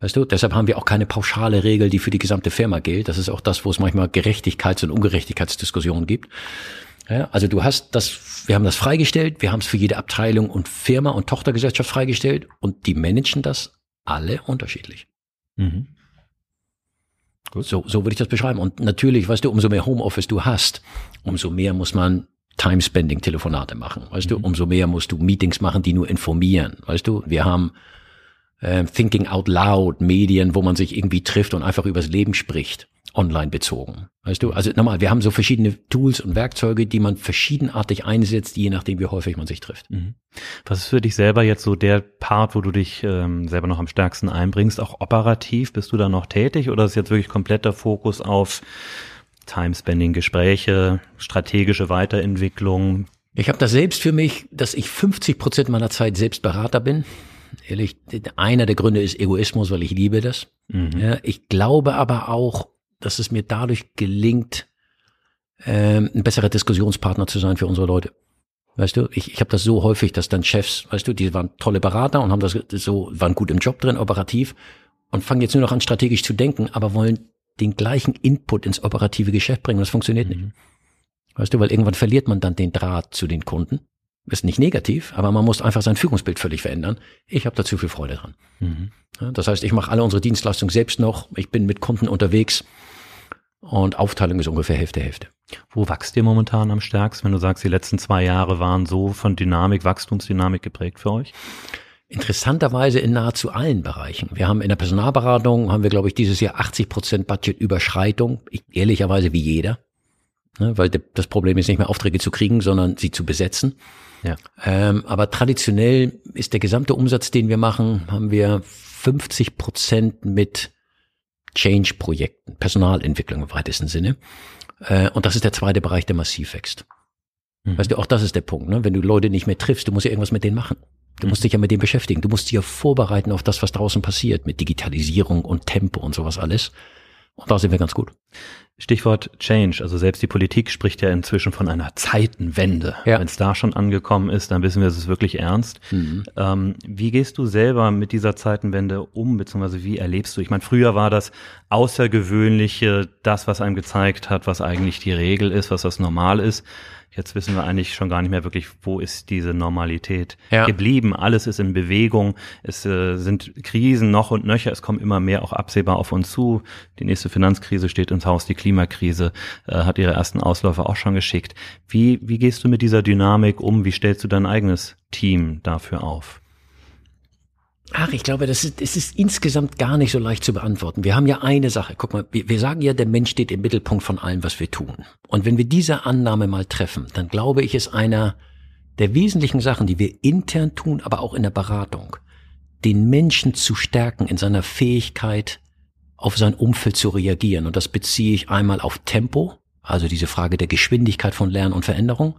Weißt du, deshalb haben wir auch keine pauschale Regel, die für die gesamte Firma gilt. Das ist auch das, wo es manchmal Gerechtigkeits- und Ungerechtigkeitsdiskussionen gibt. Ja, also du hast das, wir haben das freigestellt, wir haben es für jede Abteilung und Firma und Tochtergesellschaft freigestellt und die managen das alle unterschiedlich. Mhm. Gut. So, so würde ich das beschreiben. Und natürlich, weißt du, umso mehr Homeoffice du hast, umso mehr muss man Time-Spending-Telefonate machen. Weißt mhm. du, umso mehr musst du Meetings machen, die nur informieren. Weißt du, wir haben äh, Thinking Out Loud, Medien, wo man sich irgendwie trifft und einfach übers Leben spricht, online bezogen. Weißt du, also nochmal, wir haben so verschiedene Tools und Werkzeuge, die man verschiedenartig einsetzt, je nachdem, wie häufig man sich trifft. Mhm. Was ist für dich selber jetzt so der Part, wo du dich ähm, selber noch am stärksten einbringst? Auch operativ, bist du da noch tätig oder ist jetzt wirklich kompletter Fokus auf Time-Spending, Gespräche, strategische Weiterentwicklung. Ich habe das selbst für mich, dass ich 50 Prozent meiner Zeit selbst Berater bin. Ehrlich, einer der Gründe ist Egoismus, weil ich liebe das. Mhm. Ja, ich glaube aber auch, dass es mir dadurch gelingt, ähm, ein besserer Diskussionspartner zu sein für unsere Leute. Weißt du, ich, ich habe das so häufig, dass dann Chefs, weißt du, die waren tolle Berater und haben das so, waren gut im Job drin, operativ und fangen jetzt nur noch an, strategisch zu denken, aber wollen den gleichen Input ins operative Geschäft bringen. Das funktioniert nicht. Mhm. Weißt du, weil irgendwann verliert man dann den Draht zu den Kunden. Ist nicht negativ, aber man muss einfach sein Führungsbild völlig verändern. Ich habe da zu viel Freude dran. Mhm. Ja, das heißt, ich mache alle unsere Dienstleistungen selbst noch. Ich bin mit Kunden unterwegs und Aufteilung ist ungefähr Hälfte, Hälfte. Wo wächst ihr momentan am stärksten, wenn du sagst, die letzten zwei Jahre waren so von Dynamik, Wachstumsdynamik geprägt für euch? Interessanterweise in nahezu allen Bereichen. Wir haben in der Personalberatung, haben wir, glaube ich, dieses Jahr 80 Prozent Budgetüberschreitung, ehrlicherweise wie jeder. Ne, weil das Problem ist nicht mehr Aufträge zu kriegen, sondern sie zu besetzen. Ja. Ähm, aber traditionell ist der gesamte Umsatz, den wir machen, haben wir 50 Prozent mit Change-Projekten, Personalentwicklung im weitesten Sinne. Äh, und das ist der zweite Bereich, der massiv wächst. Mhm. Weißt du, auch das ist der Punkt. Ne? Wenn du Leute nicht mehr triffst, du musst ja irgendwas mit denen machen. Du musst dich ja mit dem beschäftigen. Du musst dich ja vorbereiten auf das, was draußen passiert, mit Digitalisierung und Tempo und sowas alles. Und da sind wir ganz gut. Stichwort Change. Also selbst die Politik spricht ja inzwischen von einer Zeitenwende. Ja. Wenn es da schon angekommen ist, dann wissen wir, es ist wirklich ernst. Mhm. Ähm, wie gehst du selber mit dieser Zeitenwende um, beziehungsweise wie erlebst du? Ich meine, früher war das Außergewöhnliche, das, was einem gezeigt hat, was eigentlich die Regel ist, was das Normal ist. Jetzt wissen wir eigentlich schon gar nicht mehr wirklich, wo ist diese Normalität ja. geblieben. Alles ist in Bewegung. Es äh, sind Krisen noch und nöcher. Es kommen immer mehr auch absehbar auf uns zu. Die nächste Finanzkrise steht ins Haus. Die Klimakrise äh, hat ihre ersten Ausläufer auch schon geschickt. Wie, wie gehst du mit dieser Dynamik um? Wie stellst du dein eigenes Team dafür auf? Ach, ich glaube, das ist, es ist insgesamt gar nicht so leicht zu beantworten. Wir haben ja eine Sache. Guck mal, wir, wir sagen ja, der Mensch steht im Mittelpunkt von allem, was wir tun. Und wenn wir diese Annahme mal treffen, dann glaube ich, ist einer der wesentlichen Sachen, die wir intern tun, aber auch in der Beratung, den Menschen zu stärken in seiner Fähigkeit, auf sein Umfeld zu reagieren. Und das beziehe ich einmal auf Tempo, also diese Frage der Geschwindigkeit von Lernen und Veränderung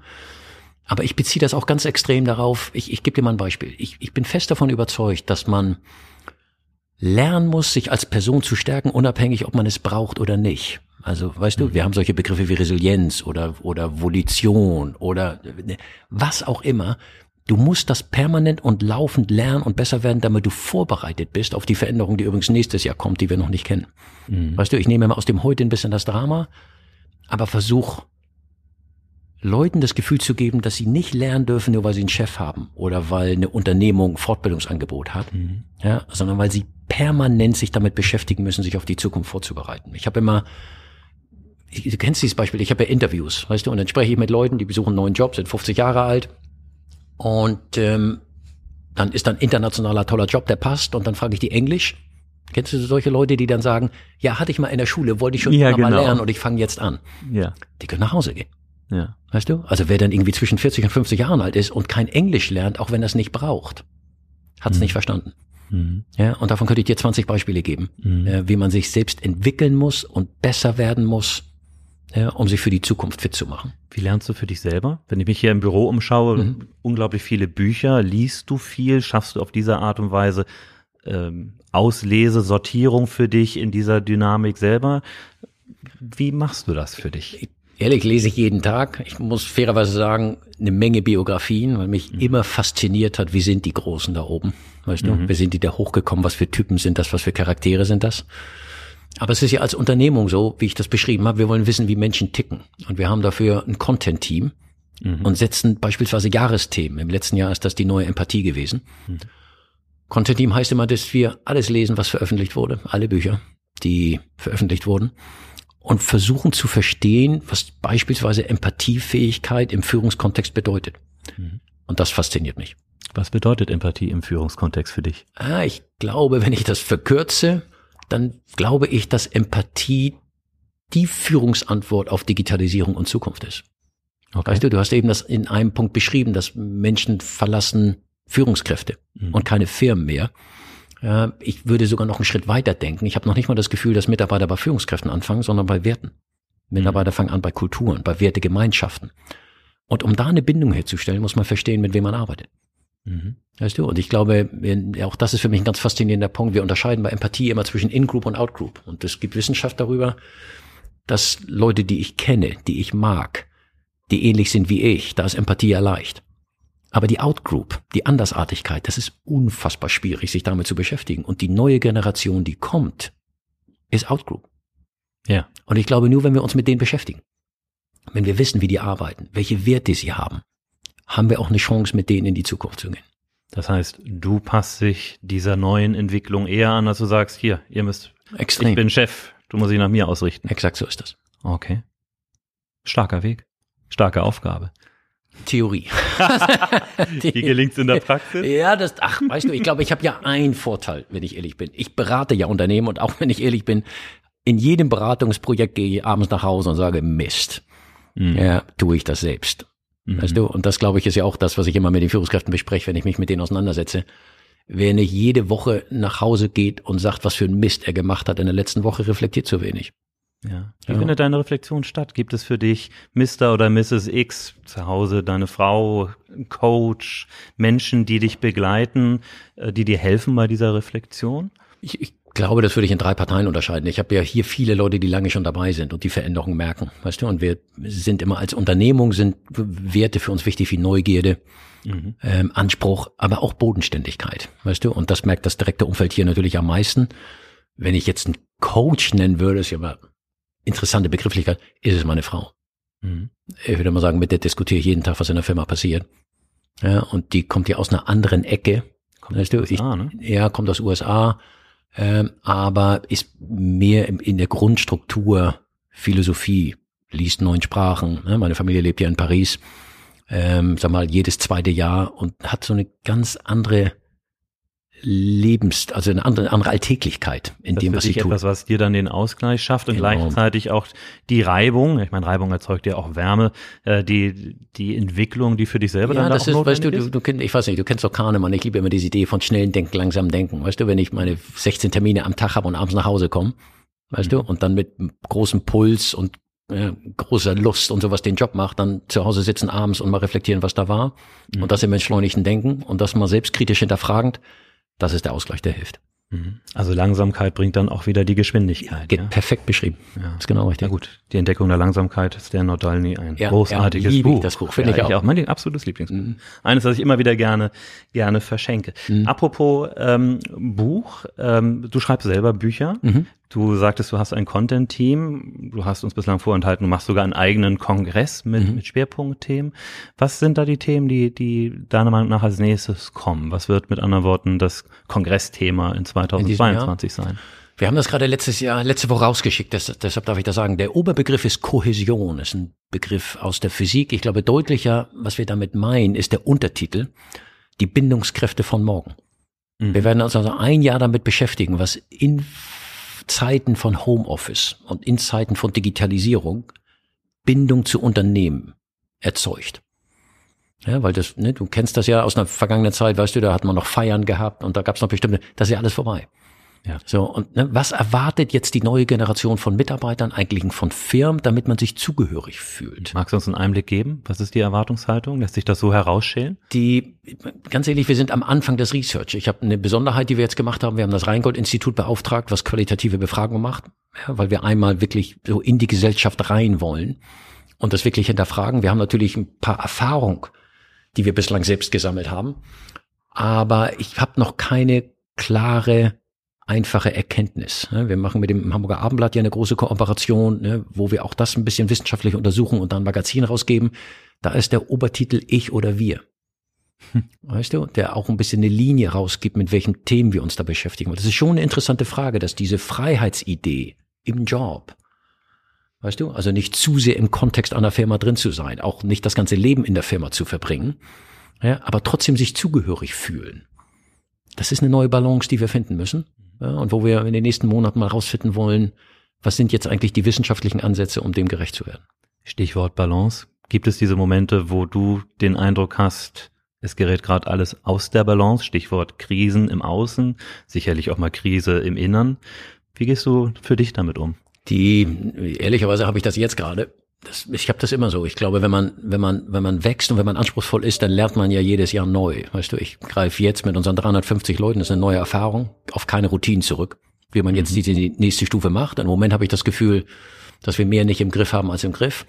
aber ich beziehe das auch ganz extrem darauf. Ich, ich gebe dir mal ein Beispiel. Ich, ich bin fest davon überzeugt, dass man lernen muss, sich als Person zu stärken, unabhängig, ob man es braucht oder nicht. Also, weißt du, wir haben solche Begriffe wie Resilienz oder, oder Volition oder ne, was auch immer. Du musst das permanent und laufend lernen und besser werden, damit du vorbereitet bist auf die Veränderung, die übrigens nächstes Jahr kommt, die wir noch nicht kennen. Mhm. Weißt du, ich nehme immer aus dem Heute ein bisschen das Drama, aber versuch Leuten das Gefühl zu geben, dass sie nicht lernen dürfen, nur weil sie einen Chef haben oder weil eine Unternehmung Fortbildungsangebot hat, mhm. ja, sondern weil sie permanent sich damit beschäftigen müssen, sich auf die Zukunft vorzubereiten. Ich habe immer, du kennst dieses Beispiel, ich habe ja Interviews, weißt du, und dann spreche ich mit Leuten, die besuchen einen neuen Job, sind 50 Jahre alt und ähm, dann ist dann internationaler toller Job, der passt und dann frage ich die Englisch Kennst du solche Leute, die dann sagen, ja, hatte ich mal in der Schule, wollte ich schon Ja, immer mal genau. lernen und ich fange jetzt an. Ja. Die können nach Hause gehen. Ja. Weißt du? Also wer dann irgendwie zwischen 40 und 50 Jahren alt ist und kein Englisch lernt, auch wenn er es nicht braucht, hat es Mhm. nicht verstanden. Mhm. Ja, und davon könnte ich dir 20 Beispiele geben, Mhm. äh, wie man sich selbst entwickeln muss und besser werden muss, ja, um sich für die Zukunft fit zu machen. Wie lernst du für dich selber? Wenn ich mich hier im Büro umschaue, Mhm. unglaublich viele Bücher, liest du viel, schaffst du auf diese Art und Weise ähm, Auslese, Sortierung für dich in dieser Dynamik selber? Wie machst du das für dich? Ehrlich lese ich jeden Tag. Ich muss fairerweise sagen, eine Menge Biografien, weil mich immer fasziniert hat, wie sind die Großen da oben. Weißt du, wie sind die da hochgekommen, was für Typen sind das, was für Charaktere sind das. Aber es ist ja als Unternehmung so, wie ich das beschrieben habe, wir wollen wissen, wie Menschen ticken. Und wir haben dafür ein Content-Team und setzen beispielsweise Jahresthemen. Im letzten Jahr ist das die neue Empathie gewesen. Content-Team heißt immer, dass wir alles lesen, was veröffentlicht wurde, alle Bücher, die veröffentlicht wurden und versuchen zu verstehen, was beispielsweise Empathiefähigkeit im Führungskontext bedeutet. Und das fasziniert mich. Was bedeutet Empathie im Führungskontext für dich? Ah, ich glaube, wenn ich das verkürze, dann glaube ich, dass Empathie die Führungsantwort auf Digitalisierung und Zukunft ist. Okay. Weißt du, du hast eben das in einem Punkt beschrieben, dass Menschen verlassen Führungskräfte Mhm. und keine Firmen mehr. Ja, ich würde sogar noch einen Schritt weiter denken. Ich habe noch nicht mal das Gefühl, dass Mitarbeiter bei Führungskräften anfangen, sondern bei Werten. Mitarbeiter fangen an bei Kulturen, bei Wertegemeinschaften. Und um da eine Bindung herzustellen, muss man verstehen, mit wem man arbeitet. Mhm. Weißt du? Und ich glaube, auch das ist für mich ein ganz faszinierender Punkt. Wir unterscheiden bei Empathie immer zwischen In-Group und Out-Group. Und es gibt Wissenschaft darüber, dass Leute, die ich kenne, die ich mag, die ähnlich sind wie ich, da ist Empathie ja leicht. Aber die Out-Group, die Andersartigkeit, das ist unfassbar schwierig, sich damit zu beschäftigen. Und die neue Generation, die kommt, ist Out-Group. Ja. Und ich glaube, nur wenn wir uns mit denen beschäftigen, wenn wir wissen, wie die arbeiten, welche Werte sie haben, haben wir auch eine Chance, mit denen in die Zukunft zu gehen. Das heißt, du passt dich dieser neuen Entwicklung eher an, als du sagst, hier, ihr müsst, Extrem. ich bin Chef, du musst dich nach mir ausrichten. Exakt so ist das. Okay. Starker Weg. Starke Aufgabe. Theorie. Wie gelingt's in der Praxis? Ja, das, ach, weißt du, ich glaube, ich habe ja einen Vorteil, wenn ich ehrlich bin. Ich berate ja Unternehmen und auch wenn ich ehrlich bin, in jedem Beratungsprojekt gehe ich abends nach Hause und sage, Mist, Mhm. ja, tue ich das selbst. Weißt du, und das glaube ich ist ja auch das, was ich immer mit den Führungskräften bespreche, wenn ich mich mit denen auseinandersetze. Wer nicht jede Woche nach Hause geht und sagt, was für ein Mist er gemacht hat in der letzten Woche, reflektiert zu wenig. Ja. Wie Ja. findet deine Reflexion statt? Gibt es für dich Mr. oder Mrs. X zu Hause, deine Frau, Coach, Menschen, die dich begleiten, äh, die dir helfen bei dieser Reflexion? Ich, ich glaube, das würde ich in drei Parteien unterscheiden. Ich habe ja hier viele Leute, die lange schon dabei sind und die Veränderungen merken, weißt du. Und wir sind immer als Unternehmung sind Werte für uns wichtig wie Neugierde, ähm, Anspruch, aber auch Bodenständigkeit, weißt du. Und das merkt das direkte Umfeld hier natürlich am meisten. Wenn ich jetzt einen Coach nennen würde, ist ja mal interessante Begrifflichkeit, ist es meine Frau. Mhm. Ich würde mal sagen, mit der diskutiere ich jeden Tag, was in der Firma passiert. Ja, und die kommt ja aus einer anderen Ecke. Kommt weißt du, aus USA, ne? ja, kommt aus USA, ähm, aber ist mehr im, in der Grundstruktur Philosophie, liest neun Sprachen. Ne? Meine Familie lebt ja in Paris, ähm, sag mal, jedes zweite Jahr und hat so eine ganz andere Lebens, also eine andere, andere Alltäglichkeit in Das dem, ist was für sie dich tut. etwas, was dir dann den Ausgleich schafft und Enorm. gleichzeitig auch die Reibung, ich meine, Reibung erzeugt ja auch Wärme, äh, die, die Entwicklung, die für dich selber Ja, dann das auch ist, weißt du, du, ist? du kennst, ich weiß nicht, du kennst doch Kahnemann, ich liebe immer diese Idee von schnellen Denken, langsam Denken. Weißt du, wenn ich meine 16 Termine am Tag habe und abends nach Hause komme, weißt du, und dann mit großem Puls und äh, großer Lust und sowas den Job macht, dann zu Hause sitzen abends und mal reflektieren, was da war. Und das im entschleunigten Denken und das mal selbstkritisch hinterfragend, das ist der Ausgleich, der hilft. Mhm. Also Langsamkeit bringt dann auch wieder die Geschwindigkeit. Geht ja? perfekt beschrieben. Ja. ist genau richtig. Na gut, die Entdeckung der Langsamkeit ist der Nordalny ein Ja, großartiges ja, ich Buch. das Buch, finde ich auch. Mein absolutes Lieblingsbuch. Eines, das ich immer wieder gerne, gerne verschenke. Mhm. Apropos ähm, Buch, ähm, du schreibst selber Bücher. Mhm. Du sagtest, du hast ein Content-Team. Du hast uns bislang vorenthalten, du machst sogar einen eigenen Kongress mit, Mhm. mit Schwerpunktthemen. Was sind da die Themen, die, die deiner Meinung nach als nächstes kommen? Was wird mit anderen Worten das Kongressthema in 2022 sein? Wir haben das gerade letztes Jahr, letzte Woche rausgeschickt, das, deshalb darf ich das sagen. Der Oberbegriff ist Kohäsion, ist ein Begriff aus der Physik. Ich glaube, deutlicher, was wir damit meinen, ist der Untertitel, die Bindungskräfte von morgen. Mhm. Wir werden uns also ein Jahr damit beschäftigen, was in Zeiten von Homeoffice und in Zeiten von Digitalisierung Bindung zu Unternehmen erzeugt. Ja, weil das, ne, du kennst das ja aus einer vergangenen Zeit, weißt du, da hat man noch Feiern gehabt und da gab es noch bestimmte, das ist ja alles vorbei. Ja. So, und ne, was erwartet jetzt die neue Generation von Mitarbeitern, eigentlich von Firmen, damit man sich zugehörig fühlt? Magst du uns einen Einblick geben? Was ist die Erwartungshaltung? Lässt sich das so herausschälen? Die, ganz ehrlich, wir sind am Anfang des Research. Ich habe eine Besonderheit, die wir jetzt gemacht haben. Wir haben das Rheingold-Institut beauftragt, was qualitative Befragung macht, ja, weil wir einmal wirklich so in die Gesellschaft rein wollen und das wirklich hinterfragen. Wir haben natürlich ein paar Erfahrungen, die wir bislang selbst gesammelt haben, aber ich habe noch keine klare einfache Erkenntnis. Ne? Wir machen mit dem Hamburger Abendblatt ja eine große Kooperation, ne, wo wir auch das ein bisschen wissenschaftlich untersuchen und dann ein Magazin rausgeben. Da ist der Obertitel Ich oder Wir. Hm. Weißt du, der auch ein bisschen eine Linie rausgibt, mit welchen Themen wir uns da beschäftigen. Das ist schon eine interessante Frage, dass diese Freiheitsidee im Job, weißt du, also nicht zu sehr im Kontext einer Firma drin zu sein, auch nicht das ganze Leben in der Firma zu verbringen, ja, aber trotzdem sich zugehörig fühlen. Das ist eine neue Balance, die wir finden müssen ja, und wo wir in den nächsten Monaten mal rausfinden wollen, was sind jetzt eigentlich die wissenschaftlichen Ansätze, um dem gerecht zu werden. Stichwort Balance. Gibt es diese Momente, wo du den Eindruck hast, es gerät gerade alles aus der Balance? Stichwort Krisen im Außen, sicherlich auch mal Krise im Innern. Wie gehst du für dich damit um? Die, ehrlicherweise habe ich das jetzt gerade das, ich habe das immer so. Ich glaube, wenn man, wenn man, wenn man wächst und wenn man anspruchsvoll ist, dann lernt man ja jedes Jahr neu. Weißt du, ich greife jetzt mit unseren 350 Leuten, das ist eine neue Erfahrung, auf keine Routinen zurück, wie man jetzt mhm. die, die nächste Stufe macht. Im Moment habe ich das Gefühl, dass wir mehr nicht im Griff haben als im Griff.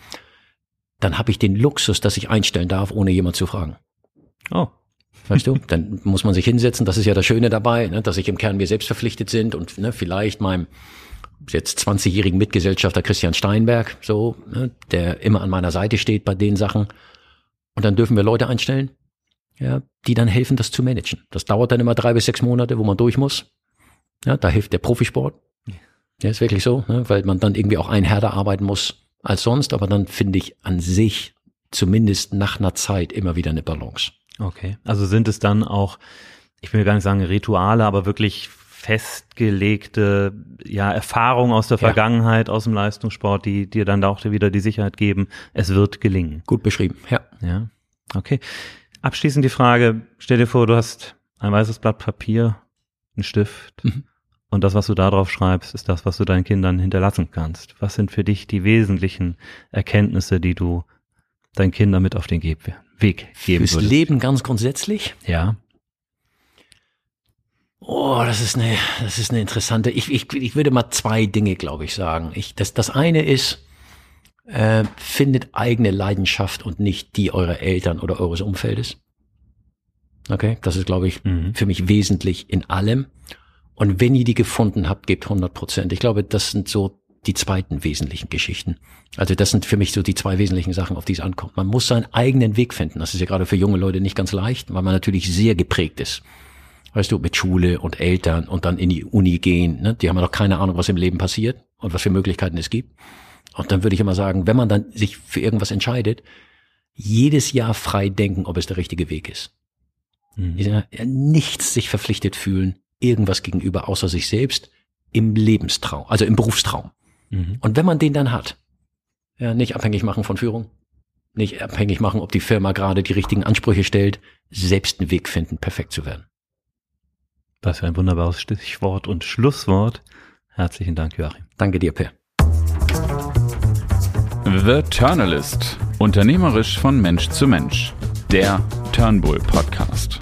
Dann habe ich den Luxus, dass ich einstellen darf, ohne jemand zu fragen. Oh. Weißt du, dann muss man sich hinsetzen. Das ist ja das Schöne dabei, ne, dass ich im Kern mir selbst verpflichtet sind und ne, vielleicht meinem jetzt 20-jährigen Mitgesellschafter Christian Steinberg, so, ne, der immer an meiner Seite steht bei den Sachen. Und dann dürfen wir Leute einstellen, ja, die dann helfen, das zu managen. Das dauert dann immer drei bis sechs Monate, wo man durch muss. Ja, da hilft der Profisport. Ja, ist wirklich so, ne, weil man dann irgendwie auch ein härter arbeiten muss als sonst, aber dann finde ich an sich zumindest nach einer Zeit immer wieder eine Balance. Okay. Also sind es dann auch, ich will gar nicht sagen Rituale, aber wirklich festgelegte ja, Erfahrungen aus der Vergangenheit, aus dem Leistungssport, die dir dann auch wieder die Sicherheit geben, es wird gelingen. Gut beschrieben, ja. Ja, okay. Abschließend die Frage, stell dir vor, du hast ein weißes Blatt Papier, einen Stift mhm. und das, was du da drauf schreibst, ist das, was du deinen Kindern hinterlassen kannst. Was sind für dich die wesentlichen Erkenntnisse, die du deinen Kindern mit auf den Weg geben Fürs würdest? Leben ganz grundsätzlich? Ja. Oh, das ist eine, das ist eine interessante. Ich, ich, ich würde mal zwei Dinge, glaube ich, sagen. Ich, das, das eine ist, äh, findet eigene Leidenschaft und nicht die eurer Eltern oder eures Umfeldes. Okay, das ist, glaube ich, mhm. für mich wesentlich in allem. Und wenn ihr die gefunden habt, gebt 100 Prozent. Ich glaube, das sind so die zweiten wesentlichen Geschichten. Also das sind für mich so die zwei wesentlichen Sachen, auf die es ankommt. Man muss seinen eigenen Weg finden. Das ist ja gerade für junge Leute nicht ganz leicht, weil man natürlich sehr geprägt ist weißt du, mit Schule und Eltern und dann in die Uni gehen. Ne? Die haben ja noch keine Ahnung, was im Leben passiert und was für Möglichkeiten es gibt. Und dann würde ich immer sagen, wenn man dann sich für irgendwas entscheidet, jedes Jahr frei denken, ob es der richtige Weg ist. Mhm. Nichts sich verpflichtet fühlen, irgendwas gegenüber außer sich selbst im Lebenstraum, also im Berufstraum. Mhm. Und wenn man den dann hat, ja, nicht abhängig machen von Führung, nicht abhängig machen, ob die Firma gerade die richtigen Ansprüche stellt, selbst einen Weg finden, perfekt zu werden. Was für ein wunderbares Stichwort und Schlusswort. Herzlichen Dank, Joachim. Danke dir, Per. The Turnalist. Unternehmerisch von Mensch zu Mensch. Der Turnbull Podcast.